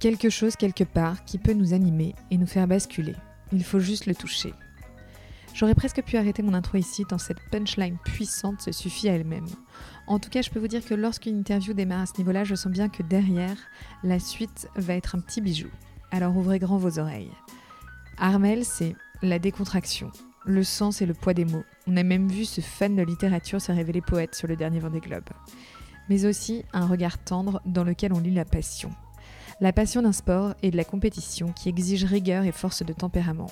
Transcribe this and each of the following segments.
quelque chose quelque part qui peut nous animer et nous faire basculer. Il faut juste le toucher. J'aurais presque pu arrêter mon intro ici tant cette punchline puissante se suffit à elle-même. En tout cas, je peux vous dire que lorsqu'une interview démarre à ce niveau-là, je sens bien que derrière, la suite va être un petit bijou. Alors ouvrez grand vos oreilles. Armel, c'est la décontraction, le sens et le poids des mots. On a même vu ce fan de littérature se révéler poète sur le dernier Vendée Globe. Mais aussi un regard tendre dans lequel on lit la passion. La passion d'un sport et de la compétition qui exige rigueur et force de tempérament.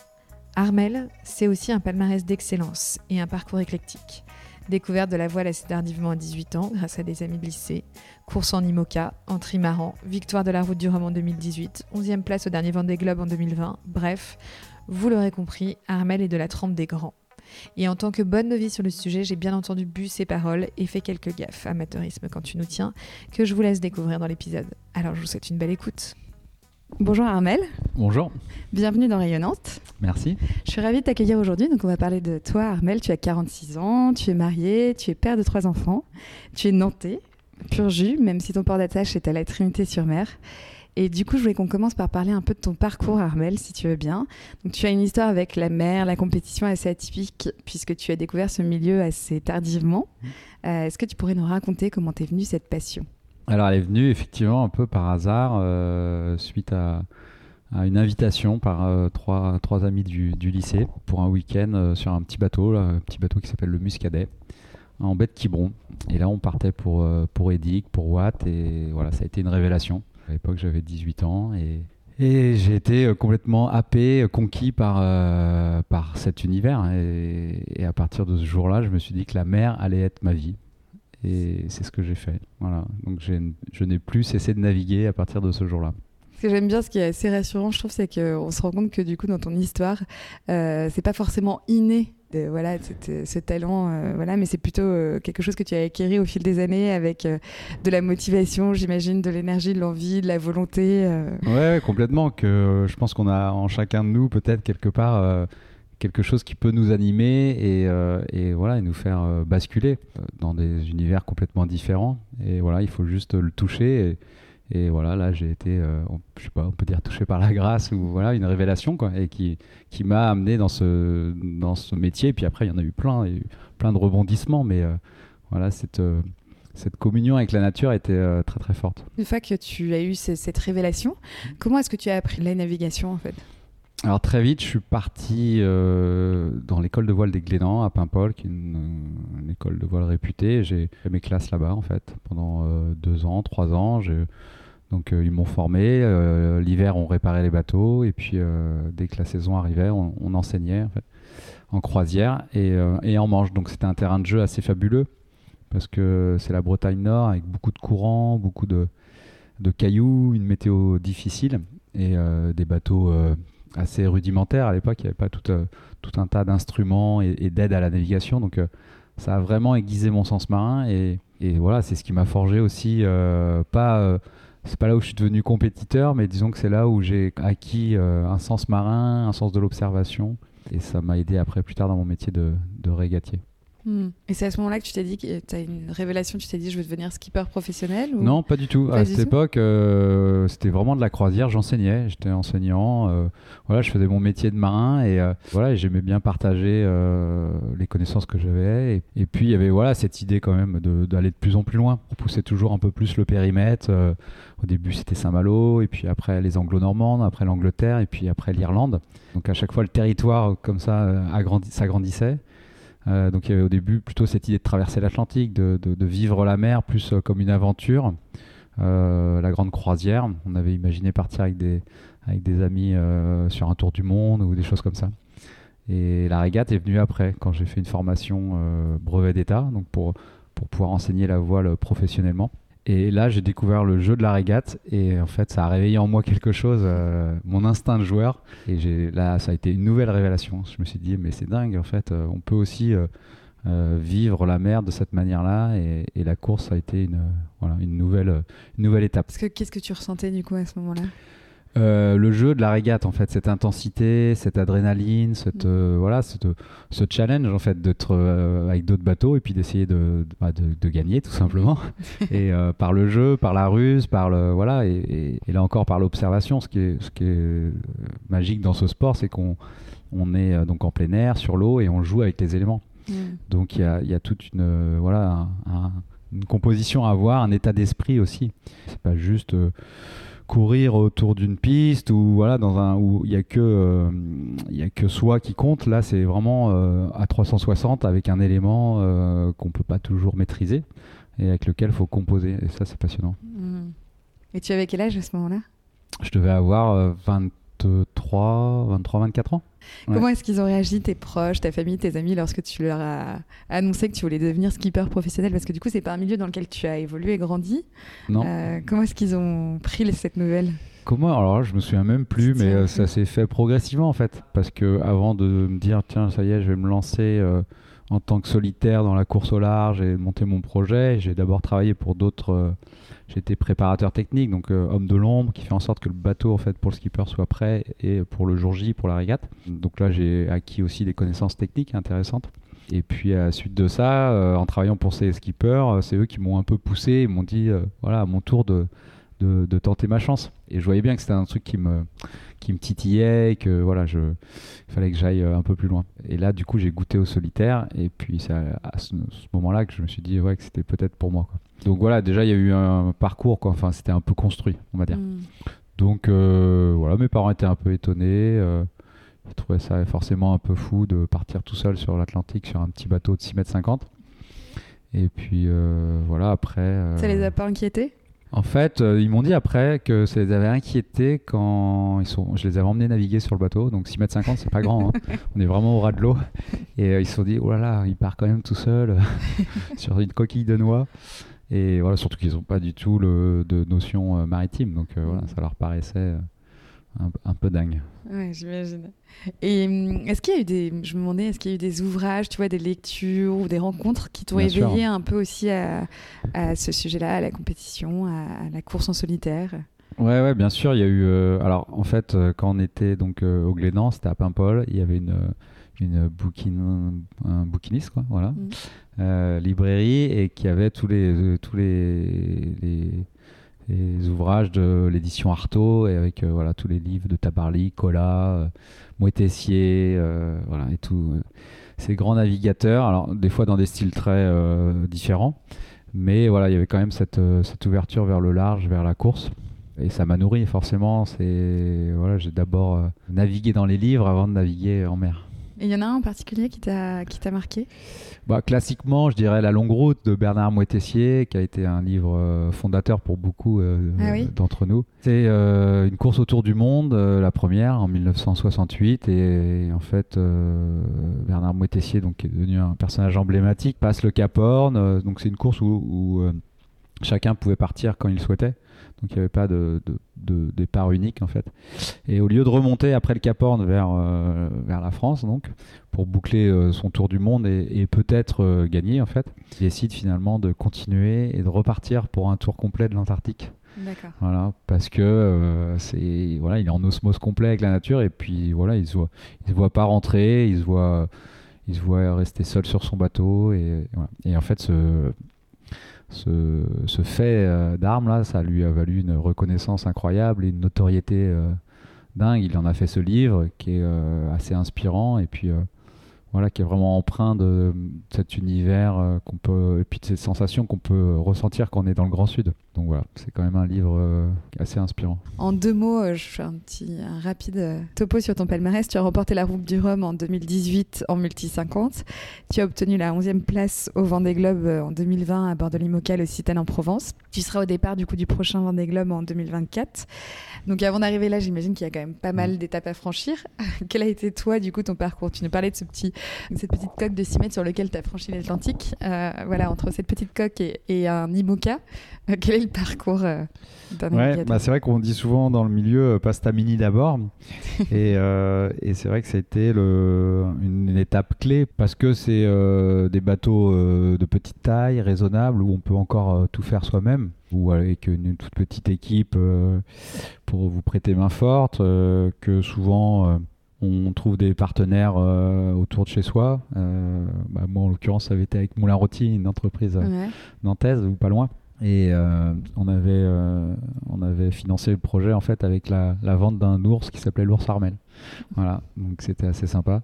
Armel, c'est aussi un palmarès d'excellence et un parcours éclectique. Découverte de la voile assez tardivement à 18 ans grâce à des amis de lycée, course en IMOCA, en trimaran, victoire de la route du Rhum en 2018, 11e place au dernier Vendée Globe en 2020, bref, vous l'aurez compris, Armel est de la trempe des grands. Et en tant que bonne novice sur le sujet, j'ai bien entendu bu ses paroles et fait quelques gaffes, amateurisme quand tu nous tiens, que je vous laisse découvrir dans l'épisode. Alors je vous souhaite une belle écoute. Bonjour Armel. Bonjour. Bienvenue dans Rayonnante. Merci. Je suis ravie de t'accueillir aujourd'hui. Donc, on va parler de toi, Armel. Tu as 46 ans, tu es marié, tu es père de trois enfants, tu es nantais, pur jus, même si ton port d'attache est à la Trinité-sur-Mer. Et du coup, je voulais qu'on commence par parler un peu de ton parcours, Armel, si tu veux bien. Donc, tu as une histoire avec la mer, la compétition assez atypique, puisque tu as découvert ce milieu assez tardivement. Euh, Est-ce que tu pourrais nous raconter comment t'es venue cette passion? Alors, elle est venue effectivement un peu par hasard, euh, suite à, à, une invitation par euh, trois, trois, amis du, du, lycée pour un week-end sur un petit bateau, là, un petit bateau qui s'appelle le Muscadet, en baie de Quiberon. Et là, on partait pour, pour Edic, pour Watt, et voilà, ça a été une révélation. À l'époque, j'avais 18 ans et, et j'ai été euh, complètement happé, euh, conquis par, euh, par cet univers. Et, et, à partir de ce jour-là, je me suis dit que la mer allait être ma vie. Et c'est ce que j'ai fait. Voilà. Donc je n'ai plus cessé de naviguer à partir de ce jour-là. Ce que j'aime bien, ce qui est assez rassurant, je trouve, c'est qu'on se rend compte que du coup, dans ton histoire, euh, c'est pas forcément inné voilà, ce, ce talent, euh, voilà, mais c'est plutôt euh, quelque chose que tu as acquis au fil des années avec euh, de la motivation, j'imagine, de l'énergie, de l'envie, de la volonté. euh. Ouais, complètement. Que je pense qu'on a en chacun de nous peut-être quelque part euh, quelque chose qui peut nous animer et, euh, et voilà et nous faire euh, basculer dans des univers complètement différents. Et voilà, il faut juste le toucher. Et, et voilà, là, j'ai été, euh, on, je sais pas, on peut dire touché par la grâce ou voilà, une révélation, quoi, et qui, qui m'a amené dans ce, dans ce métier. Et puis après, il y en a eu plein, il y a eu plein de rebondissements, mais euh, voilà, cette, euh, cette communion avec la nature était euh, très très forte. Une fois que tu as eu ce, cette révélation, comment est-ce que tu as appris la navigation en fait? Alors très vite, je suis parti euh, dans l'école de voile des Glénans à Paimpol, qui est une, une école de voile réputée. J'ai fait mes classes là-bas en fait pendant euh, deux ans, trois ans. Donc euh, ils m'ont formé. Euh, L'hiver, on réparait les bateaux et puis euh, dès que la saison arrivait, on, enseignait en, croisière et, en manche. Donc c'était un terrain de jeu assez fabuleux parce que c'est la Bretagne Nord avec beaucoup de courants, beaucoup de, cailloux, une météo difficile et des bateaux assez rudimentaire à l'époque. Il n'y avait pas tout, un tas d'instruments et, et d'aides à la navigation. Donc ça a vraiment aiguisé mon sens marin. Et, et voilà, c'est ce qui m'a forgé aussi. Pas, c'est pas là où je suis devenu compétiteur, mais disons que c'est là où j'ai acquis un sens marin, un sens de l'observation. Et ça m'a aidé après, plus tard, dans mon métier de, de régatier. Hmm. Et c'est à ce moment-là que tu t'es dit que tu as une révélation, tu t'es dit je veux devenir skipper professionnel ou... Non, pas du tout. Pas à du cette tout époque, euh, c'était vraiment de la croisière. J'enseignais, j'étais enseignant. euh, voilà, je faisais mon métier de marin et euh, voilà, j'aimais bien partager euh, les connaissances que j'avais. Et, et puis il y avait voilà cette idée quand même d'aller de, plus en plus loin. On poussait toujours un peu plus le périmètre. euh, au début, c'était Saint-Malo, et puis après les Anglo-Normandes, après l'Angleterre, et puis après l'Irlande. Donc à chaque fois, le territoire comme ça euh, agrandi- s'agrandissait. Euh, donc il y avait au début plutôt cette idée de traverser l'Atlantique, de, vivre la mer plus euh, comme une aventure. Euh, la grande croisière, on avait imaginé partir avec des, amis sur un tour du monde ou des choses comme ça. Et la régate est venue après, quand j'ai fait une formation brevet d'État, donc pour pouvoir enseigner la voile professionnellement. Et là, j'ai découvert le jeu de la régate et en fait, ça a réveillé en moi quelque chose, euh, mon instinct de joueur. Et là, ça a été une nouvelle révélation. Je me suis dit, mais c'est dingue, en fait, euh, on peut aussi euh, vivre la mer de cette manière-là. Et, et la course a été une, voilà, une, nouvelle, une nouvelle étape. Qu'est-ce que tu ressentais du coup à ce moment-là? Euh, le jeu de la régate en fait cette intensité cette adrénaline cette Mm. euh, voilà cette- ce challenge en fait d'être euh, avec d'autres bateaux et puis d'essayer de, bah, de, de gagner tout simplement et par le jeu par la ruse par le voilà et, et- et là encore par l'observation ce qui est ce qui est magique dans ce sport c'est qu'on on est donc en plein air sur l'eau et on joue avec les éléments donc il y a, y a toute une voilà un- un- une composition à avoir, un état d'esprit aussi. C'est pas juste courir autour d'une piste ou voilà dans un où il y a que euh, il y a que soi qui compte. Là, c'est vraiment euh, à 360 avec un élément euh, qu'on peut pas toujours maîtriser et avec lequel il faut composer. Et ça, c'est passionnant. Mm. Et tu avais quel âge à ce moment-là? Je devais avoir euh, 23, 23, 24 ans. Ouais. Comment est-ce qu'ils ont réagi, tes proches, ta famille, tes amis, lorsque tu leur as annoncé que tu voulais devenir skipper professionnel? Parce que du coup, c'est pas un milieu dans lequel tu as évolué et grandi. Non. Euh, comment est-ce qu'ils ont pris cette nouvelle? Comment? Alors là, je me souviens même plus, mais euh, ça s'est fait progressivement en fait. Parce que avant de me dire, tiens, ça y est, je vais me lancer euh, en tant que solitaire dans la course au large et monter mon projet, j'ai d'abord travaillé pour d'autres. euh, J'étais préparateur technique, donc euh, homme de l'ombre, qui fait en sorte que le bateau, en fait, pour le skipper, soit prêt et pour le jour J, pour la régate. Donc là, j'ai acquis aussi des connaissances techniques intéressantes. Et puis à la suite de ça, euh, en travaillant pour ces skippers, c'est eux qui m'ont un peu poussé, ils m'ont dit, voilà, à mon tour de, de, de tenter ma chance. Et je voyais bien que c'était un truc qui me, qui me titillait, et que voilà, je, il fallait que j'aille euh, un peu plus loin. Et là, du coup, j'ai goûté au solitaire, et puis c'est à, à ce, ce moment-là que je me suis dit, ouais, que c'était peut-être pour moi. Quoi. Donc voilà, déjà, il y a eu un parcours, quoi. Enfin, c'était un peu construit, on va dire. Mm. Donc euh, voilà, mes parents étaient un peu étonnés. euh, ils trouvaient ça forcément un peu fou de partir tout seul sur l'Atlantique sur un petit bateau de 6 mètres 50. Et puis euh, voilà, après. Ça les a pas inquiétés? En fait, euh, ils m'ont dit après que ça les avait inquiétés quand ils sont... je les avais emmenés naviguer sur le bateau. Donc 6 mètres 50, c'est pas grand. hein. On est vraiment au ras de l'eau. Et euh, ils se sont dit, oh là là, il part quand même tout seul sur une coquille de noix. Et voilà, surtout qu'ils n'ont pas du tout le, de notion euh, maritime. Donc voilà, ça leur paraissait un, un peu dingue. Ouais, j'imagine. Et hum, est-ce qu'il y a eu des, je me demandais, est-ce qu'il y a eu des ouvrages, tu vois, des lectures ou des rencontres qui t'ont sûr. éveillé un peu aussi à, à ce sujet-là, à la compétition, à, à la course en solitaire? Ouais, ouais, bien sûr. Il y a eu. euh, alors, en fait, euh, quand on était donc euh, au Glénan, c'était à Paimpol, il y avait une, une bouquin, un bouquiniste, quoi, voilà, euh, librairie, et qui avait tous les, tous les, les, les ouvrages de l'édition Artaud, et avec euh, voilà, tous les livres de Tabarly, Colas, euh, Moëtessier, euh, voilà, et tout. euh, ces grands navigateurs, alors des fois dans des styles très euh, différents, mais voilà, il y avait quand même cette, cette ouverture vers le large, vers la course. Et ça m'a nourri forcément. C'est voilà, j'ai d'abord navigué dans les livres avant de naviguer en mer. Et il y en a un en particulier qui t'a marqué? Bah, classiquement, je dirais La Longue Route de Bernard Moitessier, qui a été un livre euh, fondateur pour beaucoup euh, Ah oui? d'entre nous. C'est euh, une course autour du monde, euh, la première en 1968, et en fait, euh, Bernard Moitessier, donc qui est devenu un personnage emblématique, passe le Cap Horn. euh, donc c'est une course où, où, euh, chacun pouvait partir quand il souhaitait. Donc il n'y avait pas de, de- de départ unique en fait. Et au lieu de remonter après le Cap Horn vers, euh, vers la France, donc, pour boucler euh, son tour du monde et, et peut-être euh, gagner en fait, il décide finalement de continuer et de repartir pour un tour complet de l'Antarctique. D'accord. Voilà, parce que c'est voilà, il est en osmose complet avec la nature et puis voilà, il se voit, il se voit pas rentrer, il se voit, il se voit rester seul sur son bateau et, et voilà. Et en fait, ce ce, fait euh, d'armes là, ça lui a valu une reconnaissance incroyable et une notoriété euh, dingue. Il en a fait ce livre qui est euh, assez inspirant et puis voilà, qui est vraiment empreint de cet univers qu'on peut et de ces sensations qu'on peut ressentir quand on est dans le Grand Sud. Donc voilà, c'est quand même un livre euh, assez inspirant. En deux mots, euh, je fais un petit un rapide euh, topo sur ton palmarès. Tu as remporté la Route du Rhum en 2018 en multi 50. Tu as obtenu la 11e place au Vendée Globe en 2020 à bord de l'Imocal au Citane en Provence. Tu seras au départ du coup du prochain Vendée Globe en 2024. Donc avant d'arriver là, j'imagine qu'il y a quand même pas mal d'étapes à franchir. Quel a été toi du coup ton parcours? Tu nous parlais de ce petit, cette petite coque de 6 mètres sur lequel tu as franchi l'Atlantique. voilà, entre cette petite coque et, et un IMOCA, quel est le parcours euh, d'un ouais, bah C'est vrai qu'on dit souvent dans le milieu euh, pasta mini d'abord. et, euh, et c'est vrai que ça a été le, une, étape clé parce que c'est des bateaux de petite taille, raisonnables, où on peut encore tout faire soi-même ou avec une, toute petite équipe pour vous prêter main forte, que souvent on trouve des partenaires autour de chez soi. Bah, moi, en l'occurrence, ça avait été avec Moulin Rôti, une entreprise nantaise ou pas loin. Et euh, on, avait, euh, on avait financé le projet en fait avec la, vente d'un ours qui s'appelait l'ours Armel. Voilà, donc c'était assez sympa.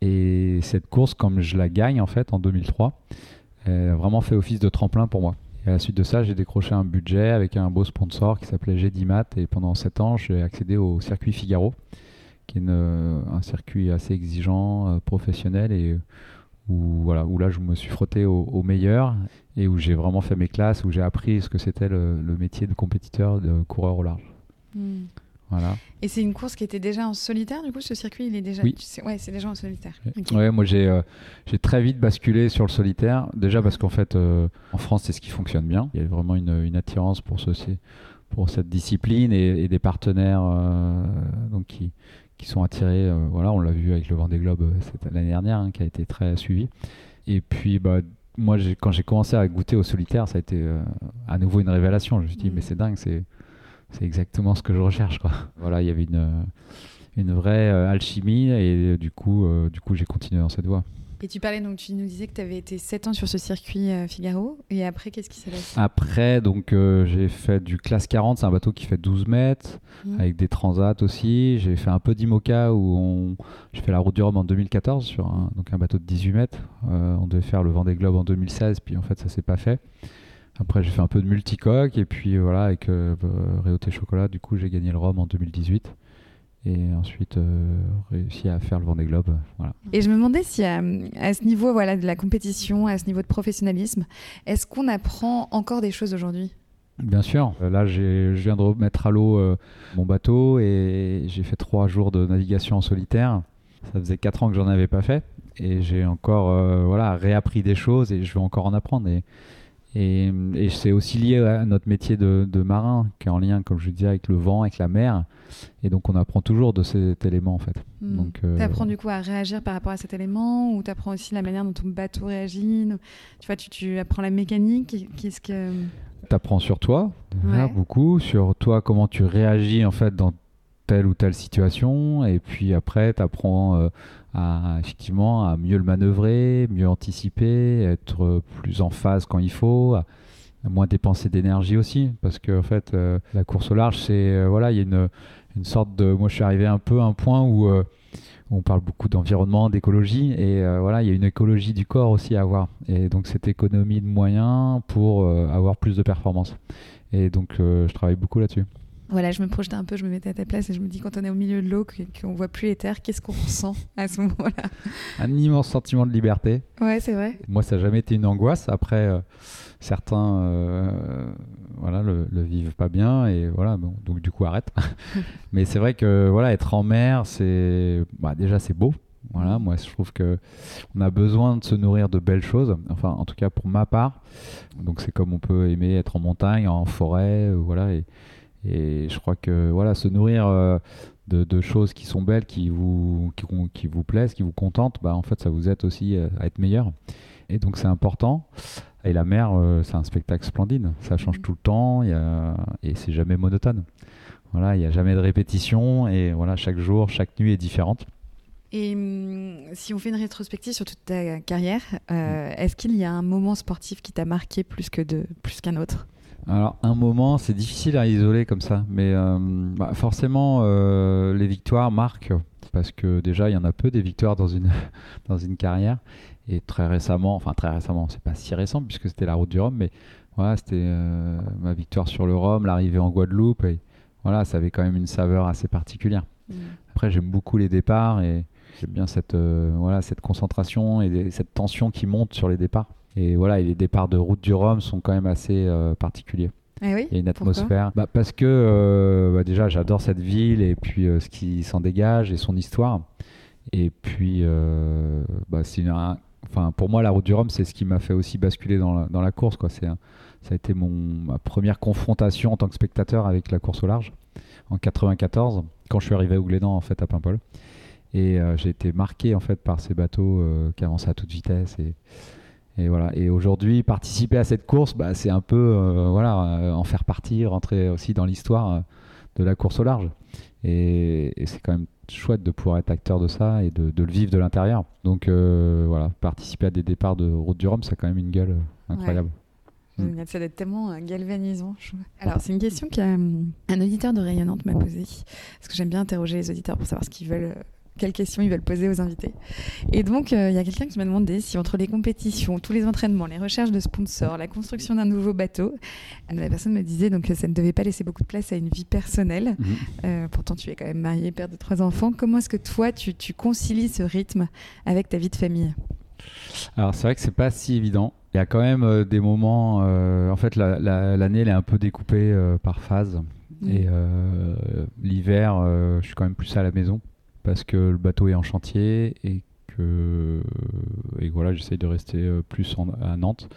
Et cette course, comme je la gagne en fait en 2003, elle a vraiment fait office de tremplin pour moi. Et à la suite de ça, j'ai décroché un budget avec un beau sponsor qui s'appelait Gedimat. Et pendant 7 ans, j'ai accédé au circuit Figaro, qui est un circuit assez exigeant, euh, professionnel et où, voilà, où là je me suis frotté au, meilleur et où j'ai vraiment fait mes classes, où j'ai appris ce que c'était le, métier de compétiteur, de coureur au large. Hmm. Voilà. Et c'est une course qui était déjà en solitaire, du coup, ce circuit, il est déjà. Oui. ouais, c'est déjà en solitaire. Ouais, moi j'ai euh, j'ai très vite basculé sur le solitaire. Déjà parce qu'en fait, euh, en France, c'est ce qui fonctionne bien. Il y a vraiment une, une attirance pour ce, pour cette discipline et, des partenaires euh, donc qui, qui sont attirés. Voilà, on l'a vu avec le Vendée Globe l'année dernière, hein, qui a été très suivi. Et puis, bah, moi, quand j'ai commencé à goûter au solitaire, ça a été euh, à nouveau une révélation. Je me suis dit, mais c'est dingue, c'est exactement ce que je recherche. Quoi. Voilà, il y avait une, une vraie alchimie et du coup, du coup j'ai continué dans cette voie. Et tu parlais, donc tu nous disais que tu avais été 7 ans sur ce circuit euh, Figaro. Et après, qu'est-ce qui s'est passé? Après, donc euh, j'ai fait du classe 40, c'est un bateau qui fait 12 mètres, mmh. avec des transats aussi. J'ai fait un peu d'IMOCA où on... j'ai fait la route du Rhum en 2014 sur un, donc un bateau de 18 mètres. Euh, on devait faire le Vendée Globe en 2016, puis en fait, ça s'est pas fait. Après, j'ai fait un peu de multicoque, et puis voilà, avec Réauté Chocolat, du coup, j'ai gagné le Rhum en 2018 et ensuite euh, réussi à faire le Vendée Globe. Voilà. Et je me demandais si à, ce niveau voilà, de la compétition, à ce niveau de professionnalisme, est-ce qu'on apprend encore des choses aujourd'hui? Bien sûr. Euh, là, je viens de remettre à l'eau euh, mon bateau et j'ai fait trois jours de navigation en solitaire. Ça faisait quatre ans que j'en avais pas fait et j'ai encore voilà réappris des choses et je vais encore en apprendre. Et, et, c'est aussi lié à notre métier de, marin, qui est en lien, comme je disais, avec le vent, avec la mer. Et donc, on apprend toujours de cet élément, en fait. Donc, euh, tu apprends du coup à réagir par rapport à cet élément, ou tu apprends aussi la manière dont ton bateau réagit Tu vois, tu, tu apprends la mécanique. Qu'est-ce que tu apprends sur toi, beaucoup, sur toi, comment tu réagis en fait dans telle ou telle situation, et puis après, tu apprends euh, à effectivement à mieux le manœuvrer, mieux anticiper, être plus en phase quand il faut, à, moins dépenser d'énergie aussi, parce que en fait, euh, la course au large, c'est euh, voilà, il y a une, une, sorte de, moi, je suis arrivé un peu à un point où on parle beaucoup d'environnement, d'écologie, et voilà, il y a une écologie du corps aussi à avoir, et donc cette économie de moyens pour avoir plus de performance. Et donc, je travaille beaucoup là-dessus voilà, je me projetais un peu, je me mettais à ta place et je me dis quand on est au milieu de l'eau, qu'on voit plus les terres, qu'est-ce qu'on ressent à ce moment-là? Un immense sentiment de liberté. Ouais, c'est vrai. Moi, ça n'a jamais été une angoisse. Après, euh, certains euh, voilà, le, le, vivent pas bien et voilà, donc du coup, arrête. Mais c'est vrai que voilà, être en mer, c'est bah, déjà c'est beau. Voilà, moi je trouve que on a besoin de se nourrir de belles choses. Enfin, en tout cas pour ma part. Donc c'est comme on peut aimer être en montagne, en forêt, euh, voilà. Et, et je crois que voilà, se nourrir euh, de, choses qui sont belles, qui vous, qui, vous plaisent, qui vous contentent, bah, en fait, ça vous aide aussi euh, à être meilleur. Et donc, c'est important. Et la mer, euh, c'est un spectacle splendide. Ça change mmh. tout le temps y a, et c'est jamais monotone. Voilà, il n'y a jamais de répétition et voilà, chaque jour, chaque nuit est différente. Et hum, si on fait une rétrospective sur toute ta carrière, mmh. est-ce qu'il y a un moment sportif qui t'a marqué plus que de plus qu'un autre? Alors, un moment, c'est difficile à isoler comme ça, mais euh, bah, forcément, euh, les victoires marquent, parce que déjà, il y en a peu des victoires dans une, dans une carrière. Et très récemment, enfin très récemment, c'est pas si récent puisque c'était la route du Rhum, mais voilà, c'était euh, ma victoire sur le Rhum, l'arrivée en Guadeloupe. Et voilà, ça avait quand même une saveur assez particulière. Mm. Après, j'aime beaucoup les départs et j'aime bien cette, voilà, cette concentration et des- cette tension qui monte sur les départs. Et voilà, et les départs de route du Rhum sont quand même assez euh, particuliers. Oui Il y a une atmosphère. Bah, parce que euh, bah, déjà, j'adore cette ville et puis euh, ce qui s'en dégage et son histoire. Et puis, euh, bah, c'est un- enfin, pour moi, la route du Rhum, c'est ce qui m'a fait aussi basculer dans la, dans la course. Quoi. C'est ça a été mon, ma première confrontation en tant que spectateur avec la course au large en 94, quand je suis arrivé au Glénan en fait à Paimpol. Et j'ai été marqué en fait par ces bateaux qui avançaient à toute vitesse et, et voilà. Et aujourd'hui, participer à cette course, bah, c'est un peu euh, voilà, euh, en faire partie, rentrer aussi dans l'histoire euh, de la course au large. Et, et c'est quand même chouette de pouvoir être acteur de ça et de, de le vivre de l'intérieur. Donc euh, voilà, participer à des départs de route du Rhum, ça a quand même une gueule incroyable. Mm. Génial, Ça doit être tellement galvanisant. Alors, c'est une question qu'un un auditeur de Rayonnante m'a posée. Parce que j'aime bien interroger les auditeurs pour savoir ce qu'ils veulent, quelles questions ils veulent poser aux invités. Et donc, euh, il y a quelqu'un qui m'a demandé si entre les compétitions, tous les entraînements, les recherches de sponsors, la construction d'un nouveau bateau, euh, la personne me disait donc que ça ne devait pas laisser beaucoup de place à une vie personnelle. Mhm. Euh, pourtant, tu es quand même marié, père de trois enfants. Comment est-ce que toi, tu, tu concilies ce rythme avec ta vie de famille? Alors c'est vrai que c'est pas si évident. Il y a quand même euh, des moments. euh, en fait, la- la- l'année elle est un peu découpée euh, par phase. Et euh, l'hiver, je suis quand même plus à la maison parce que le bateau est en chantier et que et voilà, j'essaye de rester euh, plus en- à Nantes.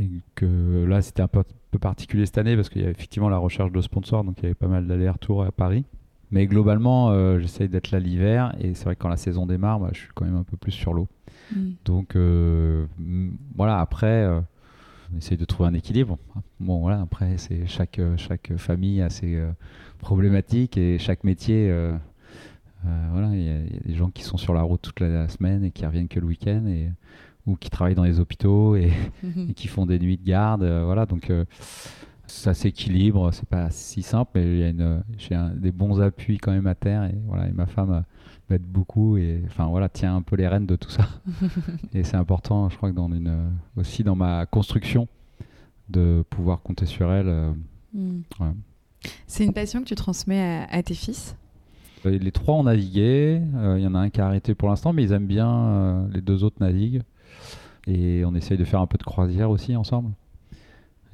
Et que là, c'était un peu, peu particulier cette année parce qu'il y a effectivement la recherche de sponsors, donc il y avait pas mal d'allers-retours à Paris. Mais globalement, euh, j'essaye d'être là l'hiver et c'est vrai que quand la saison démarre, bah, je suis quand même un peu plus sur l'eau. Mm. Donc euh, mm, voilà, après, euh, on essaye de trouver un équilibre. Bon, voilà, après, c'est chaque, chaque famille a ses problématiques et chaque métier. Euh, voilà, il y, a- il y a des gens qui sont sur la route toute la semaine et qui reviennent que le week-end et ou qui travaillent dans les hôpitaux et, et qui font des nuits de garde. euh, voilà, donc euh, ça s'équilibre. C'est pas si simple, mais il y a une, j'ai un- des bons appuis quand même à terre et voilà, et ma femme m'aide beaucoup et enfin voilà, tient un peu les rênes de tout ça. et c'est important, je crois que dans une aussi dans ma construction de pouvoir compter sur elle. euh, Mm. Ouais. C'est une passion que tu transmets à, à tes fils? Les trois ont navigué. euh, Il y en a un qui a arrêté pour l'instant, mais ils aiment bien. euh, les deux autres naviguent. Et on essaye de faire un peu de croisière aussi ensemble.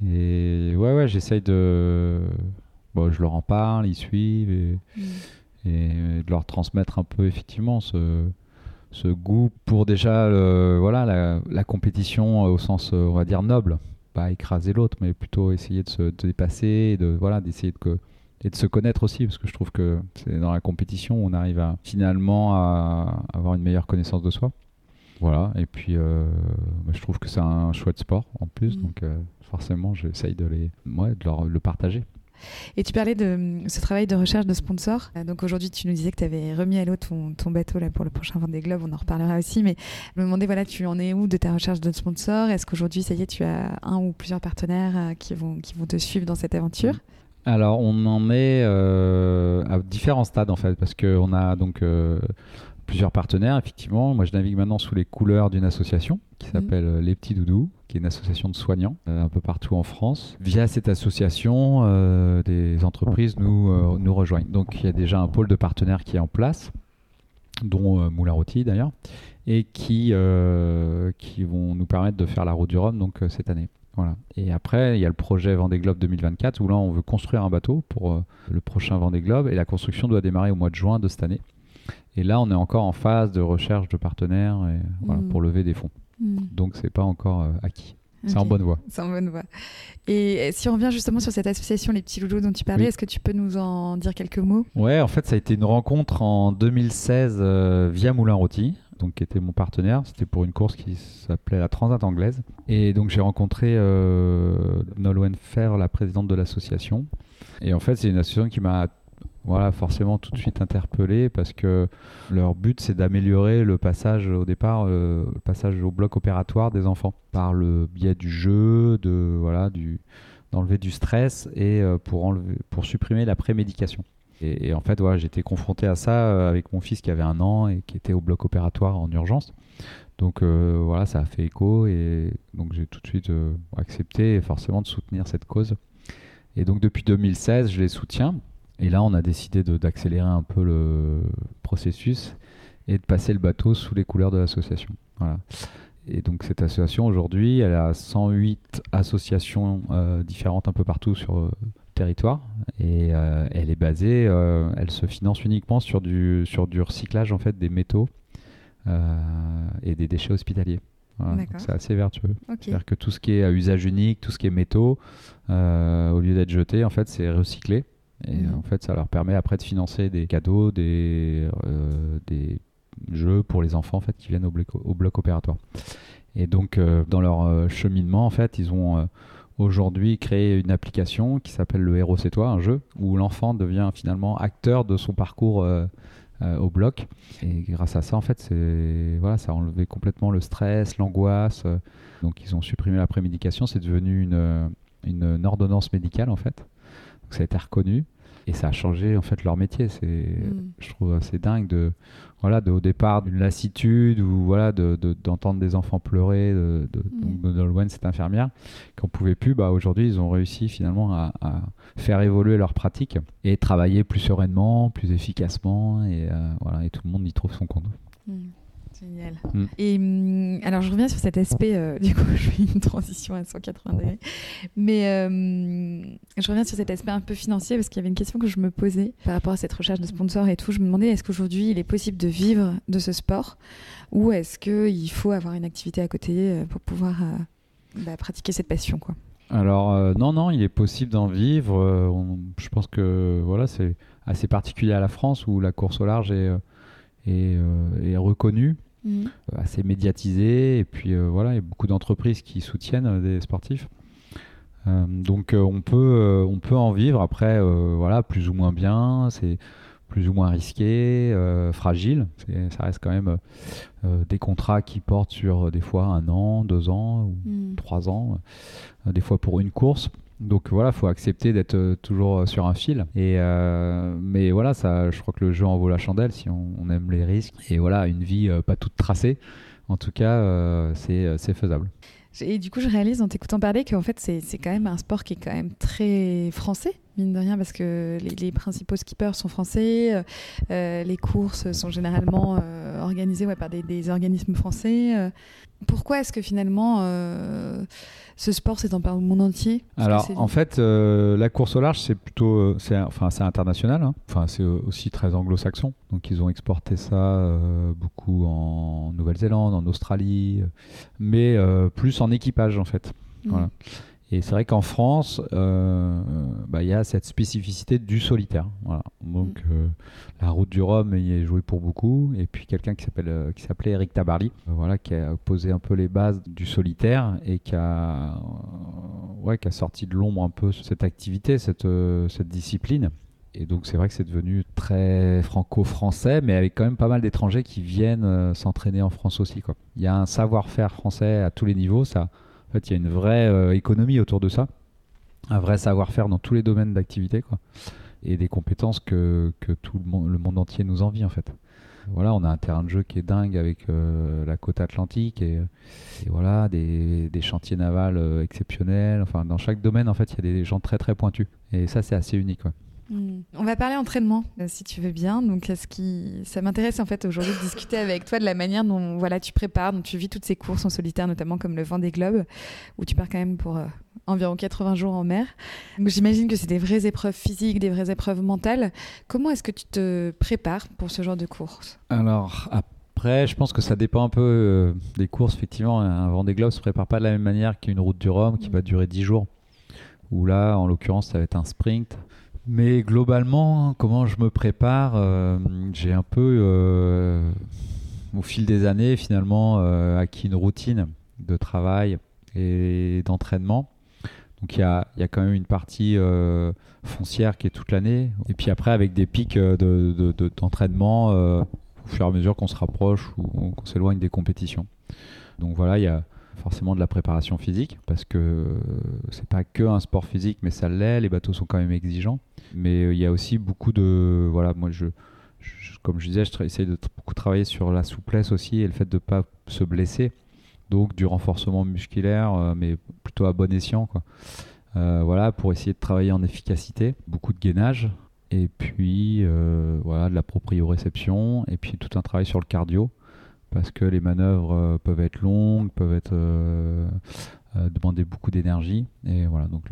Et ouais, ouais, j'essaye de. Bon, je leur en parle, ils suivent. Et, et de leur transmettre un peu effectivement ce, ce goût pour déjà le- voilà, la, la compétition au sens, euh, on va dire, noble. Pas écraser l'autre, mais plutôt essayer de se de dépasser, de, voilà, d'essayer de, que- et de se connaître aussi, parce que je trouve que c'est dans la compétition où on arrive à, finalement à avoir une meilleure connaissance de soi. Voilà, et puis euh, bah, je trouve que c'est un chouette sport en plus, Mm. donc euh, forcément j'essaye de, les, ouais, de leur, le partager. Et tu parlais de euh, ce travail de recherche de sponsors. Euh, Donc aujourd'hui, tu nous disais que tu avais remis à l'eau ton, ton bateau là, pour le prochain Vendée Globe, on en reparlera aussi. Mais je me demandais, voilà, tu en es où de ta recherche de sponsors? Est-ce qu'aujourd'hui, ça y est, tu as un ou plusieurs partenaires qui, vont, qui vont te suivre dans cette aventure? Alors, on en est euh, à différents stades en fait, parce qu'on a donc euh, plusieurs partenaires, effectivement. Moi, je navigue maintenant sous les couleurs d'une association qui Mhm. s'appelle euh, Les Petits Doudous, qui est une association de soignants euh, un peu partout en France. Via cette association, des entreprises nous, nous rejoignent. Donc, il y a déjà un pôle de partenaires qui est en place, dont Moulin Rôti d'ailleurs, et qui, qui vont nous permettre de faire la route du Rhum donc, cette année. Voilà. Et après, il y a le projet Vendée Globe 2024 où là, on veut construire un bateau pour euh, le prochain Vendée Globe et la construction doit démarrer au mois de juin de cette année. Et là, on est encore en phase de recherche de partenaires et, voilà, Mhm. pour lever des fonds. Donc, c'est pas encore euh, acquis. C'est en bonne voie. C'est en bonne voie. Et si on revient justement sur cette association Les Petits Loulous dont tu parlais, Oui. est-ce que tu peux nous en dire quelques mots? Ouais, en fait, ça a été une rencontre en 2016 euh, via Moulin Rôti, donc qui était mon partenaire. C'était pour une course qui s'appelait la Transat anglaise. Et donc j'ai rencontré euh, Nolwenn Fer, la présidente de l'association. Et en fait, c'est une association qui m'a voilà, forcément tout de suite interpellé parce que leur but c'est d'améliorer le passage au départ, euh, le passage au bloc opératoire des enfants par le biais du jeu, de voilà, d'enlever du stress et euh, pour enlever, pour supprimer la prémédication. Et, en fait, j'étais confronté à ça avec mon fils qui avait un an et qui était au bloc opératoire en urgence. Donc voilà, ça a fait écho et donc j'ai tout de suite accepté forcément de soutenir cette cause. Et donc depuis 2016, je les soutiens. Et là, on a décidé d'accélérer un peu le processus et de passer le bateau sous les couleurs de l'association. Et donc cette association aujourd'hui, elle a 108 associations euh, différentes un peu partout sur territoire et euh, elle est basée, euh, elle se finance uniquement sur du, sur du recyclage en fait des métaux et des déchets hospitaliers. c'est assez vertueux. C'est-à-dire que tout ce qui est à usage unique, tout ce qui est métaux, au lieu d'être jeté, en fait, c'est recyclé. Et mhm. en fait, ça leur permet après de financer des cadeaux, des, des jeux pour les enfants en fait qui viennent au bloc, au bloc opératoire. Et donc euh, dans leur euh, cheminement en fait, ils ont euh, aujourd'hui créé une application qui s'appelle le héros c'est toi, un jeu où l'enfant devient finalement acteur de son parcours au bloc. Et grâce à ça, en fait, voilà, ça a enlevé complètement le stress, l'angoisse. donc, ils ont supprimé la prémédication. C'est devenu une, une, ordonnance médicale, en fait. Donc, ça a été reconnu et ça a changé en fait leur métier. C'est, mm. je trouve assez dingue de, voilà, de, au départ d'une lassitude ou voilà, de, d'entendre des enfants pleurer. De, de, mm. donc cette infirmière, qu'on pouvait plus, bah, aujourd'hui, ils ont réussi finalement à, faire évoluer leur pratique et travailler plus sereinement, plus efficacement, et euh, voilà, et tout le monde y trouve son compte. Mm. Génial. Mm. Et hum, alors, je reviens sur cet aspect, euh, du coup, je fais une transition à 180 degrés. Mais euh, je reviens sur cet aspect un peu financier parce qu'il y avait une question que je me posais par rapport à cette recherche de sponsors et tout. Je me demandais est-ce qu'aujourd'hui il est possible de vivre de ce sport ou est-ce qu'il faut avoir une activité à côté euh, pour pouvoir bah, pratiquer cette passion quoi? Alors non, non, il est possible d'en vivre. je pense que voilà, c'est assez particulier à la France où la course au large est, est, est reconnue. Euh, assez médiatisé. Et puis euh, voilà, il y a beaucoup d'entreprises qui soutiennent euh, des sportifs. donc on peut on peut en vivre après voilà plus ou moins bien c'est plus ou moins risqué fragile ça reste quand même des contrats qui portent sur des fois un an deux ans ou mhm. trois ans des fois pour une course donc voilà, faut accepter d'être euh, toujours euh, sur un fil. Et euh, mais voilà, ça, je crois que le jeu en vaut la chandelle si on, aime les risques. Et voilà, une vie pas toute tracée. En tout cas, c'est faisable. Et du coup, je réalise en t'écoutant parler qu'en fait, c'est quand même un sport qui est quand même très français, mine de rien, parce que les, principaux skippers sont français, les courses sont généralement organisées par des, des, organismes français. Pourquoi est-ce que finalement euh, ce sport s'étend par le monde entier? Alors en fait, euh, la course au large c'est plutôt, euh, c'est enfin c'est international, hein. enfin c'est aussi très anglo-saxon. Donc ils ont exporté ça beaucoup en Nouvelle-Zélande, en Australie, mais plus en équipage en fait. Mmh. Voilà. Et c'est vrai qu'en France, euh, bah, il y a cette spécificité du solitaire. Voilà. Donc mm. euh, la route du Rhum y est jouée pour beaucoup. Et puis quelqu'un qui s'appelle euh, qui s'appelait Eric Tabarly, voilà, qui a posé un peu les bases du solitaire et qui a ouais, qui a sorti de l'ombre un peu cette activité, cette cette discipline. Et donc c'est vrai que c'est devenu très franco-français, mais avec quand même pas mal d'étrangers qui viennent s'entraîner en France aussi. Il y a un savoir-faire français à tous les niveaux. Ça fait, il y a une vraie euh, économie autour de ça, un vrai savoir-faire dans tous les domaines d'activité, quoi, et des compétences que, que tout le monde, le monde, entier nous envie, en fait. Voilà, on a un terrain de jeu qui est dingue avec euh, la côte atlantique et, voilà, des, des, chantiers navals euh, exceptionnels. Enfin, dans chaque domaine, en fait, il y a des gens très très pointus. Et ça, c'est assez unique. Hmm. On va parler entraînement, euh, si tu veux bien. Donc, ce qui, ça m'intéresse en fait aujourd'hui de discuter avec toi de la manière dont voilà tu prépares, dont tu vis toutes ces courses en solitaire, notamment comme le vent des globes, où tu pars quand même pour euh, environ 80 jours en mer. J'imagine que c'est des vraies épreuves physiques, des vraies épreuves mentales. Comment est-ce que tu te prépares pour ce genre de course? Alors après, je pense que ça dépend un peu euh, des courses. Effectivement, un vent des globes se prépare pas de la même manière qu'une route du Rhum qui va durer 10 jours. Où là, en l'occurrence, ça va être un sprint mais globalement, comment je me prépare euh, J'ai un peu, euh, au fil des années, finalement, euh, acquis une routine de travail et d'entraînement. Donc il y a, y a, quand même une partie foncière qui est toute l'année. Et puis après, avec des pics d'entraînement de, au fur et à mesure qu'on se rapproche ou qu'on s'éloigne des compétitions. Donc voilà, il y a forcément de la préparation physique parce que c'est pas que un sport physique, mais ça l'est. Les bateaux sont quand même exigeants, mais il y a aussi beaucoup de voilà, moi je, comme je disais, je essaye de beaucoup travailler sur la souplesse aussi et le fait de ne pas se blesser. Donc du renforcement musculaire, mais plutôt à bon escient. Quoi. voilà, pour essayer de travailler en efficacité. Beaucoup de gainage, et puis euh, voilà, de la proprioception, et puis tout un travail sur le cardio, parce que les manœuvres euh, peuvent être longues, peuvent être euh, demander beaucoup d'énergie, et voilà, donc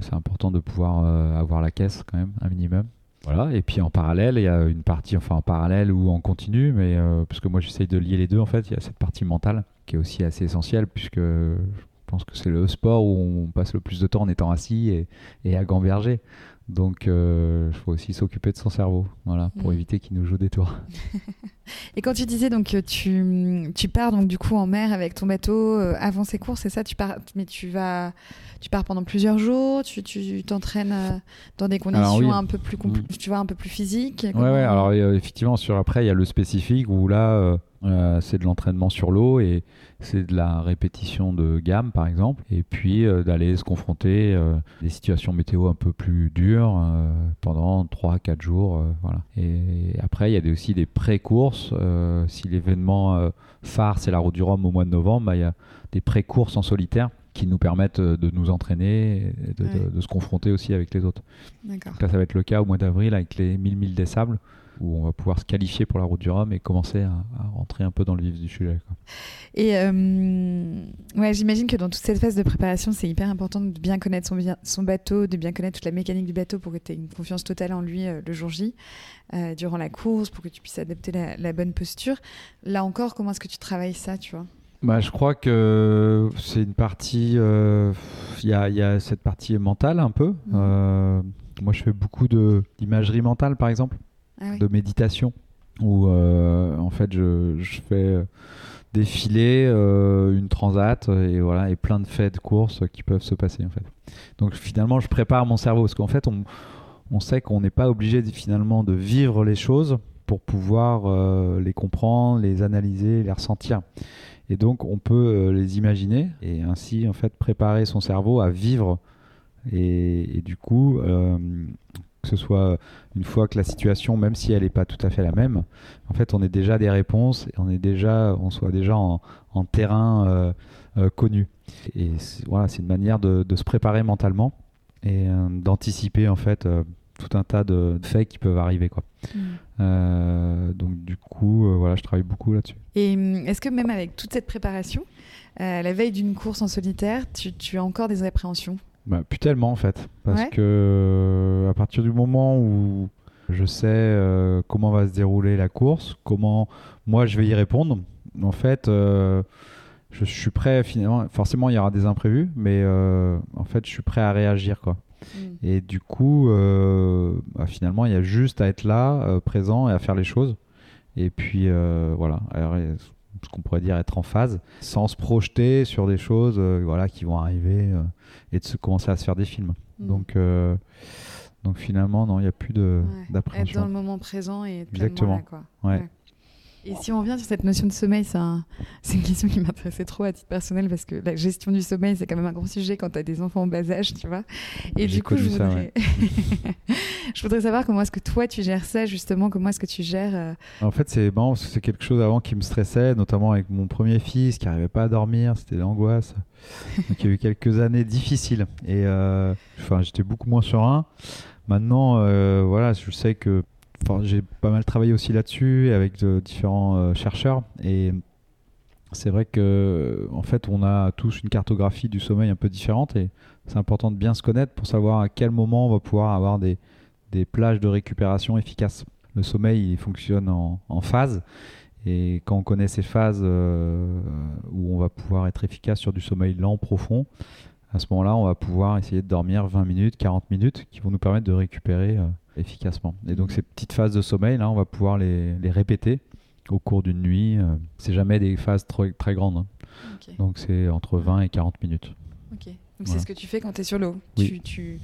c'est important de pouvoir avoir la caisse quand même, un minimum. Voilà, et puis en parallèle, il y a une partie, enfin en parallèle ou en continu, mais parce que moi j'essaye de lier les deux en fait, il y a cette partie mentale qui est aussi assez essentielle, puisque je pense que c'est le sport où on passe le plus de temps en étant assis et, et à gamberger. Donc, euh, il faut aussi s'occuper de son cerveau, voilà, pour mm. éviter qu'il nous joue des tours. Et quand tu disais donc tu, tu pars donc du coup en mer avec ton bateau euh, avant ces courses, c'est ça Tu pars, mais tu vas, tu pars pendant plusieurs jours. Tu, t'entraînes euh, dans des conditions un peu plus, mm. tu vois, un peu plus physiques. Ouais, ouais. Alors effectivement, sur après, il y a le spécifique où là, c'est de l'entraînement sur l'eau et c'est de la répétition de gamme par exemple, et puis euh, d'aller se confronter à euh, des situations météo un peu plus dures euh, pendant 3-4 jours. voilà. Et, après, il y a aussi des pré-courses. si l'événement phare, c'est la route du Rhum au mois de novembre, bah, il y a des pré-courses en solitaire qui nous permettent de nous entraîner et de, se confronter aussi avec les autres. Donc là, ça va être le cas au mois d'avril avec les 1000 milles des sables où on va pouvoir se qualifier pour la route du Rhum et commencer à, rentrer un peu dans le vif du sujet. Et euh, ouais, j'imagine que dans toute cette phase de préparation, c'est hyper important de bien connaître son, son, bateau, de bien connaître toute la mécanique du bateau pour que tu aies une confiance totale en lui euh, le jour J, euh, durant la course, pour que tu puisses adapter la, bonne posture. Là encore, comment est-ce que tu travailles ça, tu vois? Bah, je crois que c'est une partie. Il y, a cette partie mentale un peu. Mmh. moi, je fais beaucoup d'imagerie mentale, par exemple. Ah de méditation où euh, en fait je, fais euh, défiler euh, une transat et voilà et plein de faits de courses qui peuvent se passer en fait. Donc finalement je prépare mon cerveau parce qu'en fait on, on sait qu'on n'est pas obligé finalement de vivre les choses pour pouvoir les comprendre, les analyser, les ressentir. Et donc on peut les imaginer et ainsi en fait préparer son cerveau à vivre et, et du coup que ce soit une fois que la situation, même si elle n'est pas tout à fait la même, en fait, on est déjà des réponses et on est déjà, on soit déjà en, terrain euh, euh, connu. Et voilà, c'est une manière de, se préparer mentalement et euh, d'anticiper en fait tout un tas de, faits qui peuvent arriver, quoi. Mm. donc du coup, voilà, je travaille beaucoup là-dessus. Et hum, est-ce que même avec toute cette préparation, la veille d'une course en solitaire, tu as encore des appréhensions? Bah, plus tellement en fait. Parce que à partir du moment où je sais euh, comment va se dérouler la course, comment moi je vais y répondre, en fait, euh, je suis prêt finalement. Forcément, il y aura des imprévus, mais euh, en fait, je suis prêt à réagir quoi. Mm. Et du coup, bah, finalement, il y a juste à être là, présent et à faire les choses. Et puis voilà. Ce qu'on pourrait dire être en phase, sans se projeter sur des choses voilà, qui vont arriver et de se commencer à se faire des films. Mm. Donc, euh, donc finalement, non, il n'y a plus d'appréhension. Être dans le moment présent et être Exactement. Là, quoi. Ouais. Et si on revient sur cette notion de sommeil, c'est une question qui m'intéressait trop à titre personnel parce que la gestion du sommeil, c'est quand même un gros sujet quand tu as des enfants en bas âge, tu vois. Et du coup, je voudrais... je voudrais savoir comment est-ce que toi, tu gères ça, justement, comment est-ce que tu gères... Euh, en fait, c'est bon, c'est quelque chose avant qui me stressait, notamment avec mon premier fils qui n'arrivait pas à dormir, c'était l'angoisse. Donc il y a eu quelques années difficiles et euh, enfin, j'étais beaucoup moins serein. Maintenant, euh, voilà, je sais que j'ai pas mal travaillé aussi là-dessus avec différents euh, chercheurs et c'est vrai que en fait on a tous une cartographie du sommeil un peu différente et c'est important de bien se connaître pour savoir à quel moment on va pouvoir avoir des, plages de récupération efficaces. Le sommeil il fonctionne en, en phase et quand on connaît ces phases euh, où on va pouvoir être efficace sur du sommeil lent profond, à ce moment-là on va pouvoir essayer de dormir 20 minutes, 40 minutes qui vont nous permettre de récupérer euh, efficacement. Et donc ces petites phases de sommeil, là, on va pouvoir les, les répéter au cours d'une nuit. Euh, c'est jamais des phases très, très grandes. Hein. Donc c'est entre 20 et 40 minutes. Ok. Donc c'est ce que tu fais quand tu es sur l'eau. Tu, tu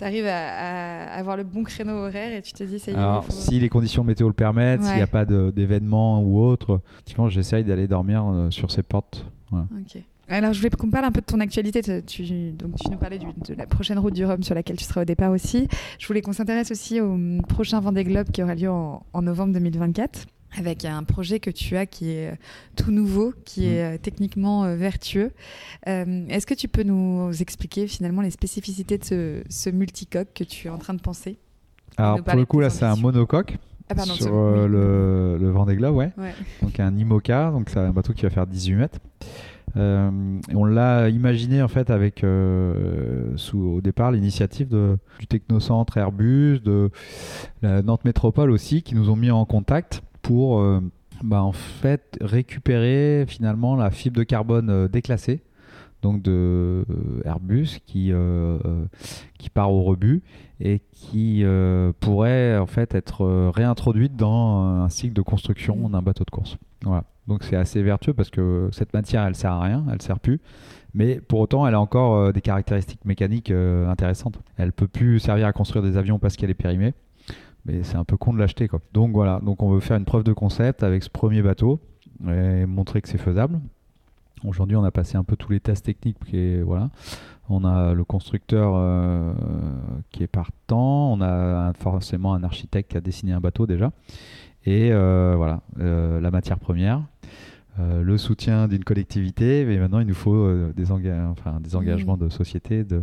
arrives à, avoir le bon créneau horaire et tu te dis ça y est. Alors, si les conditions météo le permettent, s'il n'y a pas d'événement ou autre, j'essaye d'aller dormir euh, sur ces portes. Alors, je voulais qu'on parle un peu de ton actualité. Tu, donc, tu nous parlais de la prochaine route du Rhum sur laquelle tu seras au départ aussi. Je voulais qu'on s'intéresse aussi au prochain Vendée Globe qui aura lieu en, novembre 2024 avec un projet que tu as qui est tout nouveau, qui est mm. euh, techniquement euh, vertueux. Euh, est-ce que tu peux nous expliquer finalement les spécificités de ce, ce multicoque que tu es en train de penser? Alors pour le coup là c'est un monocoque. Ah, sur le, le Vendée Globe, ouais. ouais. Donc un IMOCA, donc c'est un bateau qui va faire 18 mètres. Euh, on l'a imaginé en fait avec euh, au départ l'initiative du Technocentre Airbus, de la Nantes Métropole aussi, qui nous ont mis en contact pour euh, bah, en fait récupérer finalement la fibre de carbone déclassée donc de Airbus qui, qui part au rebut et qui pourrait en fait être réintroduite dans un cycle de construction d'un bateau de course. Voilà. Donc c'est assez vertueux parce que cette matière, elle sert à rien, elle sert plus. Mais pour autant, elle a encore euh, des caractéristiques mécaniques euh, intéressantes. Elle peut plus servir à construire des avions parce qu'elle est périmée. Mais c'est un peu con de l'acheter. Donc voilà, donc on veut faire une preuve de concept avec ce premier bateau et montrer que c'est faisable. Aujourd'hui, on a passé un peu tous les tests techniques voilà. On a le constructeur euh, qui est partant, on a forcément un architecte qui a dessiné un bateau déjà. Et voilà, la matière première. Euh, le soutien d'une collectivité, mais maintenant il nous faut euh, des, enfin, des engagements de société de,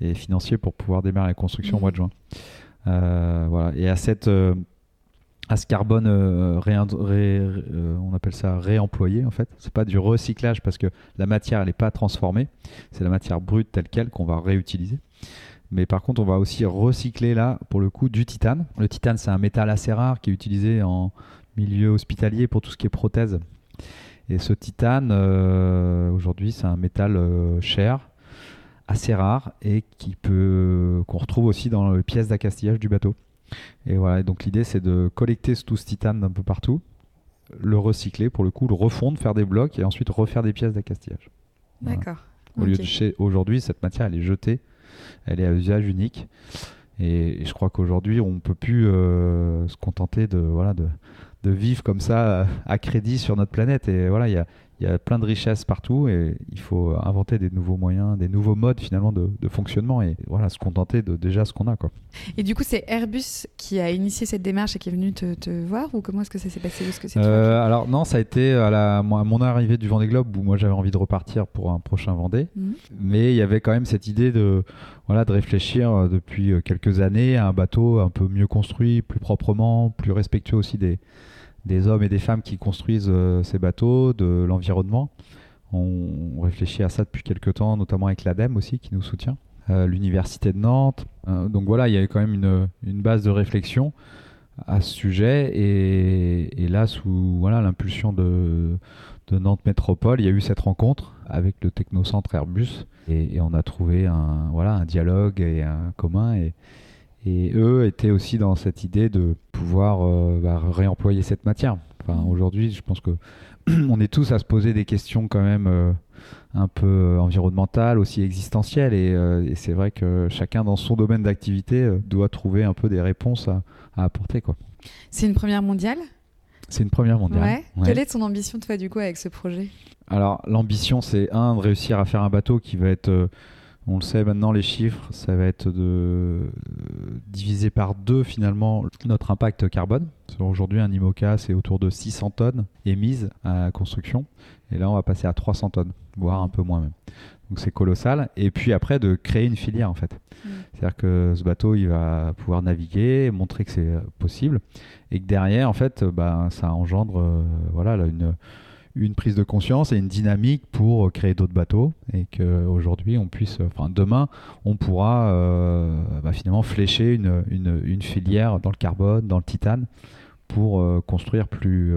et financiers pour pouvoir démarrer la construction au mois de juin. Euh, voilà. Et à cette à ce carbone on appelle ça réemployé en fait. C'est pas du recyclage parce que la matière elle n'est pas transformée, c'est la matière brute telle quelle qu'on va réutiliser. Mais par contre, on va aussi recycler là, pour le coup, du titane. Le titane, c'est un métal assez rare qui est utilisé en milieu hospitalier pour tout ce qui est prothèse et ce titane, euh, aujourd'hui, c'est un métal euh, cher, assez rare et qui peut qu'on retrouve aussi dans les pièces d'accastillage du bateau. Et voilà, donc l'idée c'est de collecter tout ce titane d'un peu partout, le recycler pour le coup, le refondre, faire des blocs et ensuite refaire des pièces d'accastillage. D'accord. Au lieu de aujourd'hui, cette matière elle est jetée, elle est à usage unique. Et, je crois qu'aujourd'hui, on ne peut plus euh, se contenter de, voilà, de, de vivre comme ça à crédit sur notre planète. Et voilà, il y a, y a, plein de richesses partout et il faut inventer des nouveaux moyens, des nouveaux modes finalement de, fonctionnement et voilà, se contenter de déjà ce qu'on a. Quoi. Et du coup, c'est Airbus qui a initié cette démarche et qui est venu te, voir ou comment est-ce que ça s'est passé? Ce que euh, Alors non, ça a été à, la, mon arrivée du Vendée Globe où moi j'avais envie de repartir pour un prochain Vendée. Mhm. Mais il y avait quand même cette idée de voilà, de réfléchir euh, depuis euh, quelques années à un bateau un peu mieux construit, plus proprement, plus respectueux aussi des, des hommes et des femmes qui construisent euh, ces bateaux, de l'environnement. On réfléchit à ça depuis quelques temps, notamment avec l'ADEME aussi qui nous soutient, l'Université de Nantes. donc voilà, il y avait quand même une, base de réflexion à ce sujet. Et, et là, sous voilà, l'impulsion de, Nantes Métropole, il y a eu cette rencontre avec le technocentre Airbus et, on a trouvé un, voilà, un dialogue et un commun et, et eux étaient aussi dans cette idée de pouvoir euh, bah, réemployer cette matière. Enfin, Aujourd'hui, je pense que on est tous à se poser des questions quand même euh, un peu euh, environnementales, aussi existentielles. Et, c'est vrai que chacun dans son domaine d'activité doit trouver un peu des réponses à, à apporter. C'est une première mondiale? C'est une première mondiale. Quelle est ton ambition, toi, du coup, avec ce projet? Alors, l'ambition, c'est un, de réussir à faire un bateau qui va être, on le sait maintenant, les chiffres, ça va être de euh, diviser par deux, finalement, notre impact carbone. Aujourd'hui, un IMOCA, c'est autour de 600 tonnes émises à la construction. Et là, on va passer à 300 tonnes, voire un peu moins même. Donc c'est colossal. Et puis après, de créer une filière en fait. Mm. C'est-à-dire que ce bateau, il va pouvoir naviguer, montrer que c'est possible et que derrière, en fait, bah, ça engendre euh, voilà, une, une prise de conscience et une dynamique pour créer d'autres bateaux et qu'aujourd'hui, on puisse, enfin demain, on pourra euh, bah, finalement flécher une, une, filière dans le carbone, dans le titane pour euh, construire plus,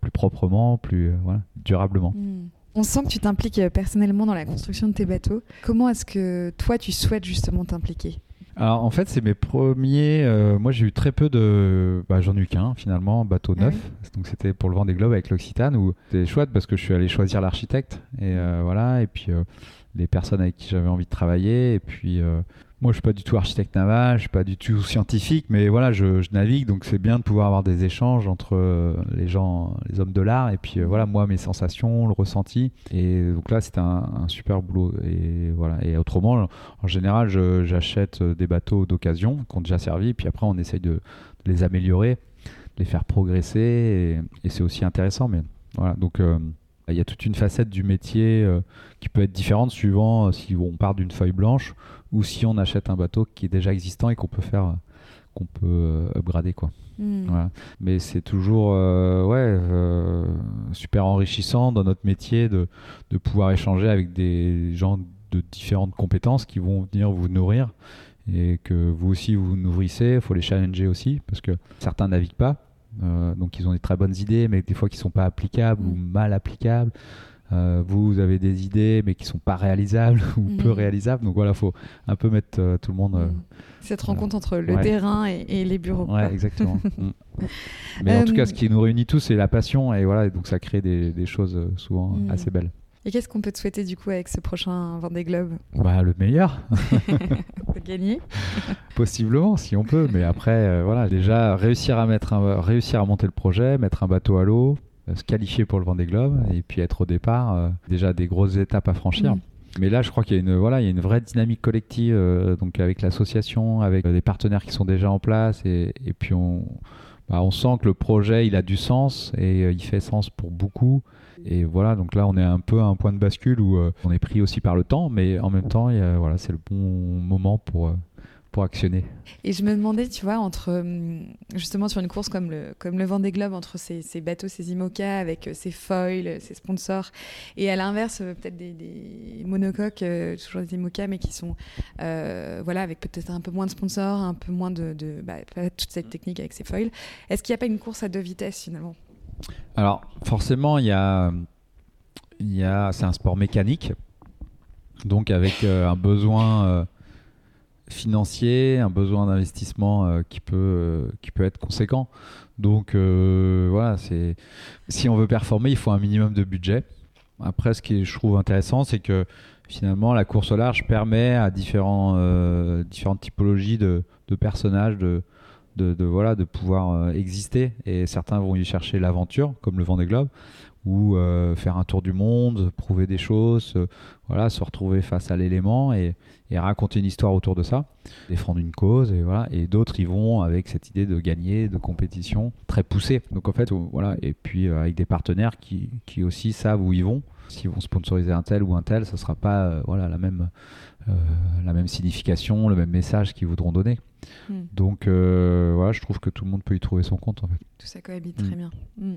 plus proprement, plus durablement. Hmm. On sent que tu t'impliques personnellement dans la construction de tes bateaux. Comment est-ce que toi, tu souhaites justement t'impliquer? Alors en fait, c'est mes premiers. Euh, moi, j'ai eu très peu de. Bah, J'en ai eu qu'un finalement, bateau ah neuf. Donc c'était pour le vent des globes avec l'Occitane où c'était chouette parce que je suis allé choisir l'architecte et euh, voilà. Et puis euh, les personnes avec qui j'avais envie de travailler. Et puis, moi, je suis pas du tout architecte naval, je suis pas du tout scientifique, mais voilà, je, navigue, donc c'est bien de pouvoir avoir des échanges entre euh, les gens, les hommes de l'art, et puis euh, voilà, moi, mes sensations, le ressenti. Et donc là, c'était un, super boulot. Et voilà. Et autrement, en général, j'achète des bateaux d'occasion qui ont déjà servi, puis après, on essaye de, les améliorer, de les faire progresser, et, c'est aussi intéressant. Mais voilà, donc. Euh, il y a toute une facette du métier qui peut être différente suivant si on part d'une feuille blanche ou si on achète un bateau qui est déjà existant et qu'on peut faire qu'on peut euh, upgrader quoi. Hmm. Mais c'est toujours euh, ouais, euh, super enrichissant dans notre métier de, de, pouvoir échanger avec des gens de différentes compétences qui vont venir vous nourrir et que vous aussi vous nourrissez. Il faut les challenger aussi parce que certains naviguent pas. Donc ils ont des très bonnes idées mais des fois qui sont pas applicables ou hmm. mal applicables. Euh, vous, avez des idées, mais qui sont pas réalisables ou peu mhm. réalisables. Donc voilà, il faut un peu mettre euh, tout le monde. Euh, mhm. Cette rencontre entre le terrain et, les bureaux. Ouais, exactement. Mm. Mais en tout cas, ce qui nous réunit tous, c'est la passion. Et voilà, donc ça crée des, choses souvent assez belles. Et qu'est-ce qu'on peut te souhaiter du coup avec ce prochain Vendée Globe? Bah, Le meilleur. gagner Possiblement, si on peut. Mais après, voilà, déjà, réussir à, mettre réussir à monter le projet, mettre un bateau à l'eau, euh, se qualifier pour le Vendée Globe et puis être au départ euh, déjà des grosses étapes à franchir. Mais là, je crois qu'il y a une voilà, il y a une vraie dynamique collective, euh, donc avec l'association, avec des partenaires qui sont déjà en place, et, et puis on, bah, on sent que le projet, il a du sens et il fait sens pour beaucoup. Et voilà, donc là, on est un peu à un point de bascule où on est pris aussi par le temps, mais en même temps, voilà, c'est le bon moment pour pour actionner. Et je me demandais, tu vois, entre hum, justement sur une course comme le, comme le Vendée Globe, entre ces, ces bateaux, ces IMOCA avec ces euh, foils, ces sponsors, et à l'inverse, euh, peut-être des, des, monocoques, euh, toujours des IMOCA, mais qui sont, voilà, avec peut-être un peu moins de sponsors, un peu moins de, de bah, toute cette technique avec ces foils. Est-ce qu'il n'y a pas une course à deux vitesses finalement? Alors, forcément, il y a, c'est un sport mécanique, donc avec un besoin financier, un besoin d'investissement euh, qui, peut, euh, être conséquent. Donc euh, voilà, c'est si on veut performer, il faut un minimum de budget. Après, ce qui je trouve intéressant, c'est que finalement, la course au large permet à différents, différentes typologies de, de personnages de, de, voilà, de pouvoir exister. Et certains vont y chercher l'aventure, comme le Vendée Globe, ou faire un tour du monde, prouver des choses, voilà, se retrouver face à l'élément et, raconter une histoire autour de ça, défendre une cause, et voilà. Et d'autres, ils vont avec cette idée de gagner, de compétition très poussée. Donc en fait, voilà. Et puis euh, avec des partenaires qui, qui, aussi savent où ils vont. S'ils vont sponsoriser un tel ou un tel, ce sera pas euh, voilà la même euh, la même signification, le même message qu'ils voudront donner. Hmm. Donc voilà, je trouve que tout le monde peut y trouver son compte en fait. Tout ça cohabite très hmm. bien. Hmm.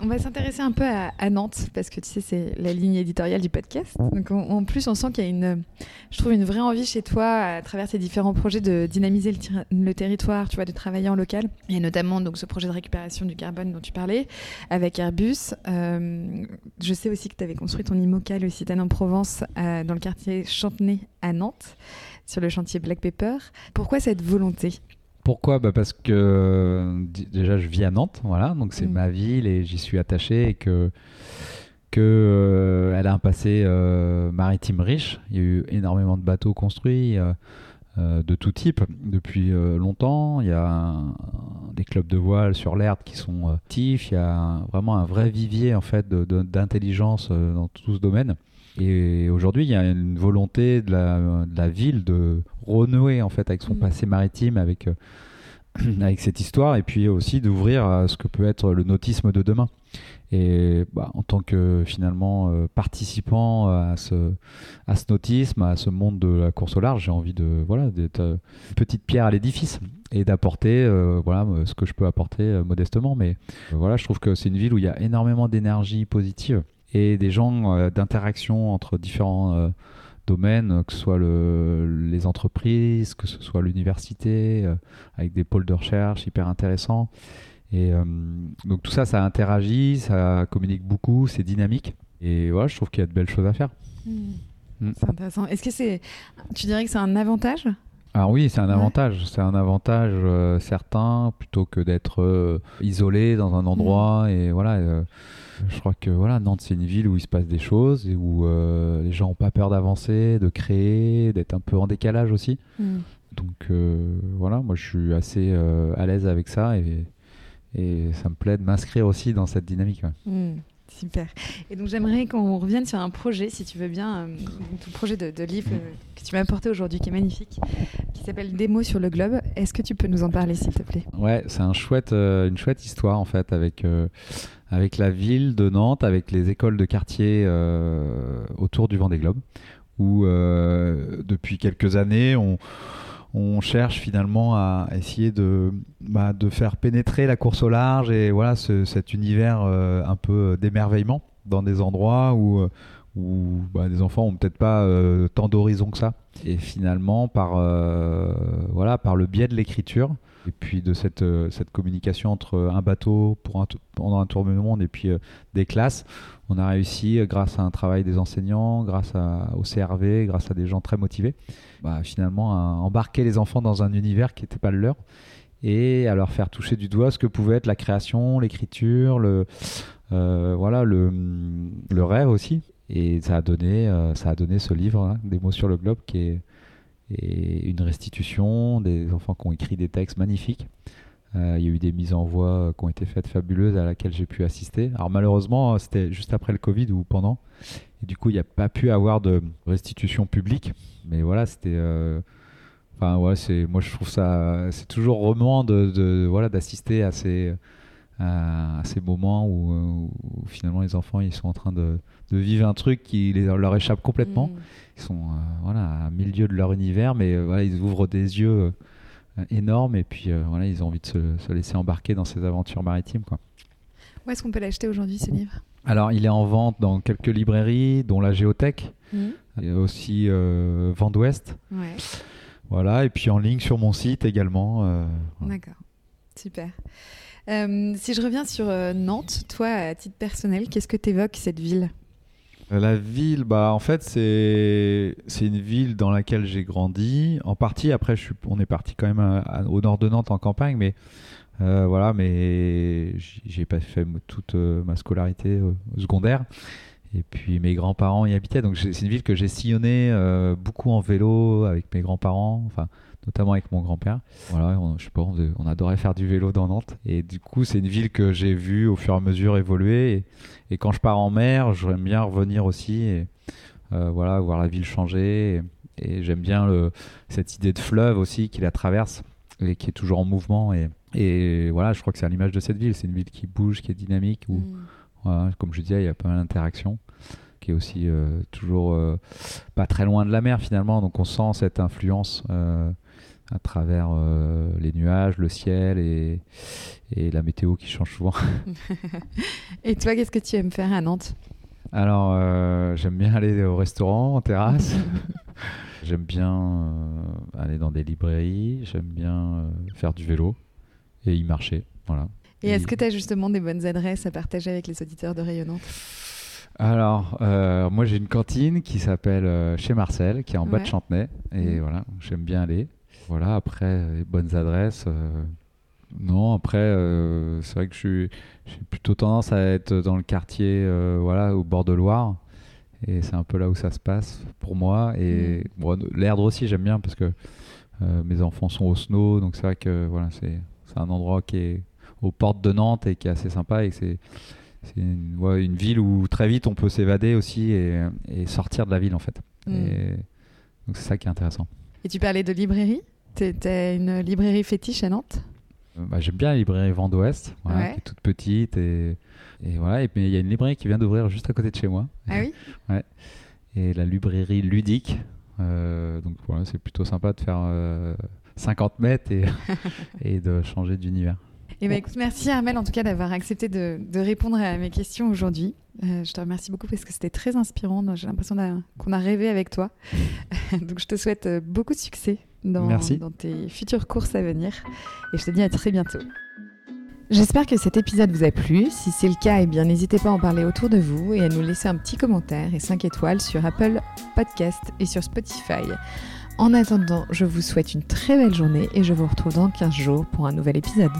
On va s'intéresser un peu à, Nantes parce que tu sais c'est la ligne éditoriale du podcast. Donc en plus on sent qu'il y a une, je trouve une vraie envie chez toi à travers tes différents projets de dynamiser le, territoire, tu vois, de travailler en local et notamment donc ce projet de récupération du carbone dont tu parlais avec Airbus. Euh, je sais aussi que tu avais construit ton IMOCA le site en Provence euh, dans le quartier Chantenay à Nantes sur le chantier Black Pepper. Pourquoi cette volonté? Pourquoi? Bah Parce que déjà, je vis à Nantes, voilà, donc c'est mm. ma ville et j'y suis attaché et que, que euh, elle a un passé euh, maritime riche. Il y a eu énormément de bateaux construits euh, de tout type depuis longtemps. Il y a des clubs de voile sur l'herbe qui sont actifs. Il y a vraiment un vrai vivier en fait d'intelligence dans tout ce domaine. Et aujourd'hui, il y a une volonté de la, ville de renouer en fait avec son mm. passé maritime, avec, euh, avec cette histoire, et puis aussi d'ouvrir à ce que peut être le nautisme de demain. Et bah, en tant que finalement euh, participant à ce, à ce nautisme, à ce monde de la course au large, j'ai envie de voilà d'être euh, une petite pierre à l'édifice et d'apporter voilà ce que je peux apporter modestement. Mais voilà, je trouve que c'est une ville où il y a énormément d'énergie positive et des gens euh, d'interaction entre différents euh, domaines, que ce soit le, les entreprises, que ce soit l'université, euh, avec des pôles de recherche hyper intéressants. Et donc tout ça, ça interagit, ça communique beaucoup, c'est dynamique. Et voilà, je trouve qu'il y a de belles choses à faire. Hmm. Hmm. C'est intéressant. Est-ce que c'est, tu dirais que c'est un avantage? Alors oui, c'est un avantage. C'est un avantage euh, certain plutôt que d'être euh, isolé dans un endroit. Et voilà, euh, je crois que voilà, Nantes, c'est une ville où il se passe des choses et où les gens n'ont pas peur d'avancer, de créer, d'être un peu en décalage aussi. Mm. Donc voilà, moi je suis assez à l'aise avec ça et, et ça me plaît de m'inscrire aussi dans cette dynamique. ouais. Mm. Super. Et donc j'aimerais qu'on revienne sur un projet, si tu veux bien, euh, ton projet de, livre que tu m'as apporté aujourd'hui, qui est magnifique, qui s'appelle mots sur le globe. Est-ce que tu peux nous en parler, s'il te plaît? Ouais, c'est euh, une chouette histoire en fait avec euh, avec la ville de Nantes, avec les écoles de quartier euh, autour du Vendée Globe, où depuis quelques années on on cherche finalement à essayer de, bah, de faire pénétrer la course au large et voilà ce- cet univers euh, un peu d'émerveillement dans des endroits où, euh, où bah, des enfants ont peut-être pas euh, tant d'horizons que ça. Et finalement, par le biais de l'écriture et puis de cette, euh, cette communication entre un bateau pendant un tour du monde et puis euh, des classes, on a réussi, euh, grâce à un travail des enseignants, grâce au CRV, grâce à des gens très motivés, bah, finalement à embarquer les enfants dans un univers qui n'était pas le leur et à leur faire toucher du doigt ce que pouvait être la création, l'écriture, le, voilà, le, rêve aussi. Et ça a donné, ça a donné ce livre, hein, Des mots sur le globe, qui est, est une restitution des enfants qui ont écrit des textes magnifiques. Euh, il y a eu des mises en voix euh, qui ont été faites fabuleuses à laquelle j'ai pu assister. Alors malheureusement, c'était juste après le Covid ou pendant. Et du coup, il n'y a pas pu avoir de restitution publique. Mais voilà, c'était... euh, Enfin, ouais, c'est, moi je trouve ça, c'est toujours de, de- voilà, d'assister à ces, à, ces moments où, euh, où finalement les enfants ils sont en train de, de vivre un truc qui les- leur échappe complètement. Mm. Ils sont euh, voilà, à milieu de leur univers, mais euh, voilà, ils ouvrent des yeux euh, énormes et puis voilà, ils ont envie de se, se laisser embarquer dans ces aventures maritimes. Quoi. Où est-ce qu'on peut l'acheter aujourd'hui, ce livre? Alors, il est en vente dans quelques librairies, dont la Géothèque, et aussi Vent d'Ouest. Ouais, Voilà, et puis en ligne sur mon site également. voilà. d'accord. Super. Euh, si je reviens sur euh, Nantes, toi, à titre personnel, qu'est-ce que t'évoques cette ville? La ville, bah en fait c'est une ville dans laquelle j'ai grandi. En partie, après, on est parti quand même au nord de Nantes en campagne, mais euh, voilà, mais j'ai pas fait toute euh, ma scolarité euh, secondaire. Et puis mes grands-parents y habitaient, donc c'est une ville que j'ai sillonnée euh, beaucoup en vélo avec mes grands-parents, notamment avec mon grand-père. Voilà, on, je sais pas, on, faisait- on adorait faire du vélo dans Nantes. Et du coup, c'est une ville que j'ai vue au fur et à mesure évoluer. Et, et quand je pars en mer, j'aime bien revenir aussi et euh, voilà, voir la ville changer. Et, et j'aime bien le- cette idée de fleuve aussi qui la traverse et qui est toujours en mouvement. Et, et voilà, je crois que c'est à l'image de cette ville. C'est une ville qui bouge, qui est dynamique, où, Mm. voilà, comme je disais, il y a pas mal d'interactions, qui est aussi euh, toujours euh, pas très loin de la mer finalement. Donc on sent cette influence euh, à travers euh, les nuages, le ciel et, et la météo qui change souvent. Et toi, qu'est-ce que tu aimes faire à Nantes? Alors, euh, j'aime bien aller au restaurant, en terrasse. j'aime bien euh, aller dans des librairies. J'aime bien faire du vélo et y marcher. Voilà. Et est-ce que tu as justement des bonnes adresses à partager avec les auditeurs de Rayonnante Alors, euh, moi j'ai une cantine qui s'appelle euh, Chez Marcel, qui est en bas de. Chantenay. Et Mhm. voilà, j'aime bien aller. Voilà, après, euh, les bonnes adresses. euh, non, après, euh, c'est vrai que je suis- j'ai plutôt tendance à être dans le quartier, euh, voilà, au bord de Loire. Et c'est un peu là où ça se passe pour moi. Et bon, l'Erdre aussi, j'aime bien parce que euh, mes enfants sont au snow. Donc c'est vrai que voilà, c'est c'est un endroit qui est aux portes de Nantes et qui est assez sympa. Et c'est c'est une, ouais, une ville où très vite on peut s'évader aussi et, et sortir de la ville en fait. Mm. Et donc c'est ça qui est intéressant. Et tu parlais de librairie? T'as une librairie fétiche à Nantes Euh, bah, J'aime bien la librairie Vent d'Ouest, voilà, Ouais. qui est toute petite et, et voilà. Et puis il y a une librairie qui vient d'ouvrir juste à côté de chez moi. Ah oui et la librairie ludique. Euh, donc voilà, c'est plutôt sympa de faire euh, 50 mètres et, et de changer d'univers. Eh ben, écoute, merci Armel en tout cas d'avoir accepté de, de répondre à mes questions aujourd'hui. Euh, je te remercie beaucoup parce que c'était très inspirant. J'ai l'impression qu'on a rêvé avec toi. Donc je te souhaite euh, beaucoup de succès dans, Merci. dans tes futures courses à venir. Et je te dis à très bientôt. J'espère que cet épisode vous a plu. Si c'est le cas, eh bien n'hésitez pas à en parler autour de vous et à nous laisser un petit commentaire et 5 étoiles sur Apple Podcast et sur Spotify. En attendant, je vous souhaite une très belle journée et je vous retrouve dans 15 jours pour un nouvel épisode.